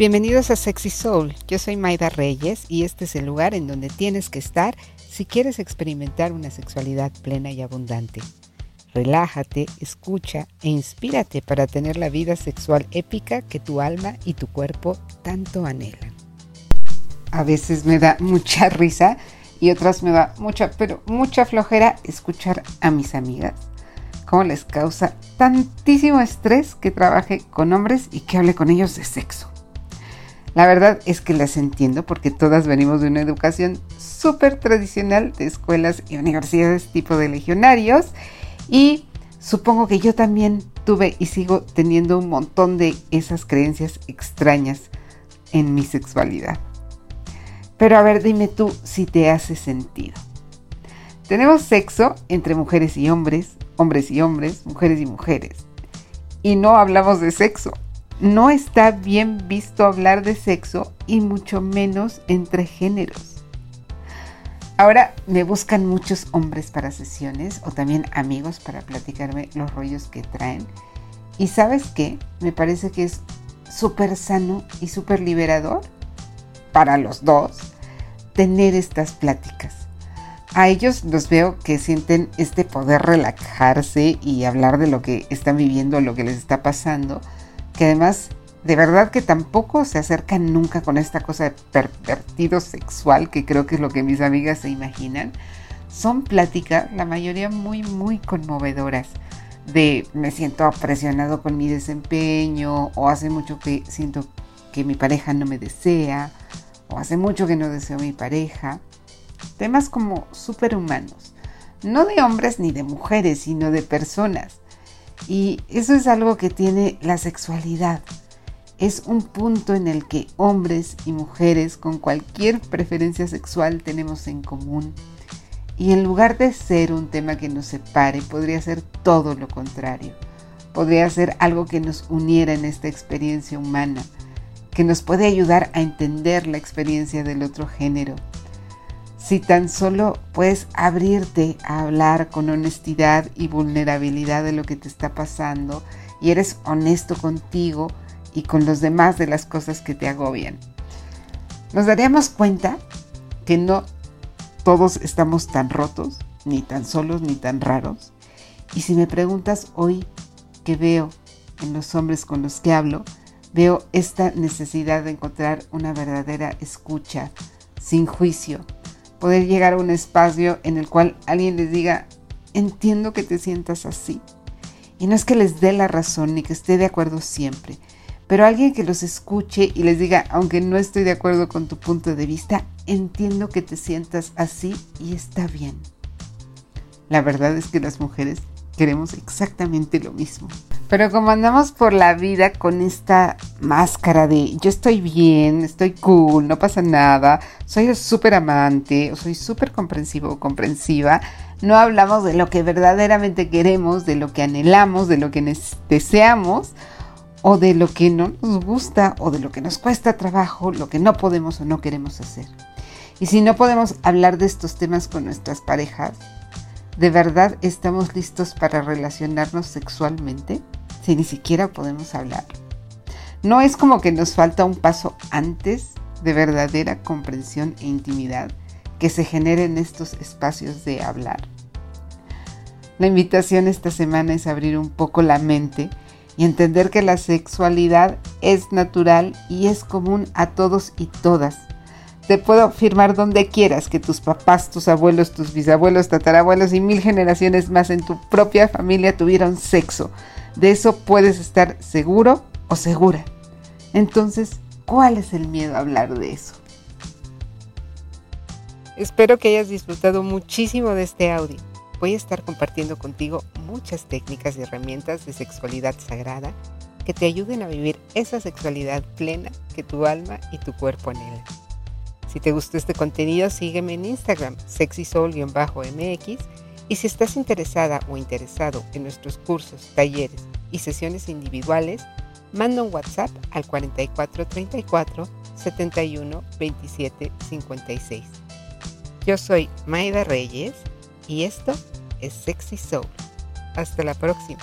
Bienvenidos a Sexy Soul. Yo soy Maida Reyes y este es el lugar en donde tienes que estar si quieres experimentar una sexualidad plena y abundante. Relájate, escucha e inspírate para tener la vida sexual épica que tu alma y tu cuerpo tanto anhelan. A veces me da mucha risa y otras me da mucha, pero mucha flojera escuchar a mis amigas. Cómo les causa tantísimo estrés que trabaje con hombres y que hable con ellos de sexo. La verdad es que las entiendo porque todas venimos de una educación súper tradicional de escuelas y universidades tipo de legionarios y supongo que yo también tuve y sigo teniendo un montón de esas creencias extrañas en mi sexualidad. Pero a ver, dime tú si te hace sentido. Tenemos sexo entre mujeres y hombres, hombres y hombres, mujeres y mujeres. Y no hablamos de sexo, no está bien visto hablar de sexo y mucho menos entre géneros. Ahora me buscan muchos hombres para sesiones o también amigos para platicarme los rollos que traen. Y sabes qué? Me parece que es súper sano y súper liberador para los dos tener estas pláticas. A ellos los veo que sienten este poder relajarse y hablar de lo que están viviendo, lo que les está pasando que además de verdad que tampoco se acercan nunca con esta cosa de pervertido sexual, que creo que es lo que mis amigas se imaginan. Son pláticas, la mayoría muy, muy conmovedoras, de me siento presionado con mi desempeño, o hace mucho que siento que mi pareja no me desea, o hace mucho que no deseo a mi pareja. Temas como superhumanos, no de hombres ni de mujeres, sino de personas y eso es algo que tiene la sexualidad. Es un punto en el que hombres y mujeres con cualquier preferencia sexual tenemos en común. Y en lugar de ser un tema que nos separe, podría ser todo lo contrario. Podría ser algo que nos uniera en esta experiencia humana, que nos puede ayudar a entender la experiencia del otro género, si tan solo puedes abrirte a hablar con honestidad y vulnerabilidad de lo que te está pasando y eres honesto contigo y con los demás de las cosas que te agobian. Nos daríamos cuenta que no todos estamos tan rotos, ni tan solos, ni tan raros. Y si me preguntas hoy qué veo en los hombres con los que hablo, veo esta necesidad de encontrar una verdadera escucha, sin juicio, poder llegar a un espacio en el cual alguien les diga, entiendo que te sientas así. Y no es que les dé la razón ni que esté de acuerdo siempre, pero alguien que los escuche y les diga, aunque no estoy de acuerdo con tu punto de vista, entiendo que te sientas así y está bien. La verdad es que las mujeres queremos exactamente lo mismo. Pero como andamos por la vida con esta máscara de yo estoy bien, estoy cool, no pasa nada, soy súper amante soy súper comprensivo o comprensiva, no hablamos de lo que verdaderamente queremos, de lo que anhelamos, de lo que deseamos o de lo que no nos gusta o de lo que nos cuesta trabajo, lo que no podemos o no queremos hacer. Y si no podemos hablar de estos temas con nuestras parejas, ¿De verdad estamos listos para relacionarnos sexualmente si ni siquiera podemos hablar? ¿No es como que nos falta un paso antes de verdadera comprensión e intimidad que se genere en estos espacios de hablar? La invitación esta semana es abrir un poco la mente y entender que la sexualidad es natural y es común a todos y todas te puedo afirmar donde quieras que tus papás, tus abuelos, tus bisabuelos, tatarabuelos y mil generaciones más en tu propia familia tuvieron sexo. De eso puedes estar seguro o segura. Entonces, ¿cuál es el miedo a hablar de eso? Espero que hayas disfrutado muchísimo de este audio. Voy a estar compartiendo contigo muchas técnicas y herramientas de sexualidad sagrada que te ayuden a vivir esa sexualidad plena que tu alma y tu cuerpo anhelan. Si te gustó este contenido, sígueme en Instagram, sexysol-mx. Y si estás interesada o interesado en nuestros cursos, talleres y sesiones individuales, manda un WhatsApp al 4434 71 27 56. Yo soy Maida Reyes y esto es Sexy Soul. Hasta la próxima.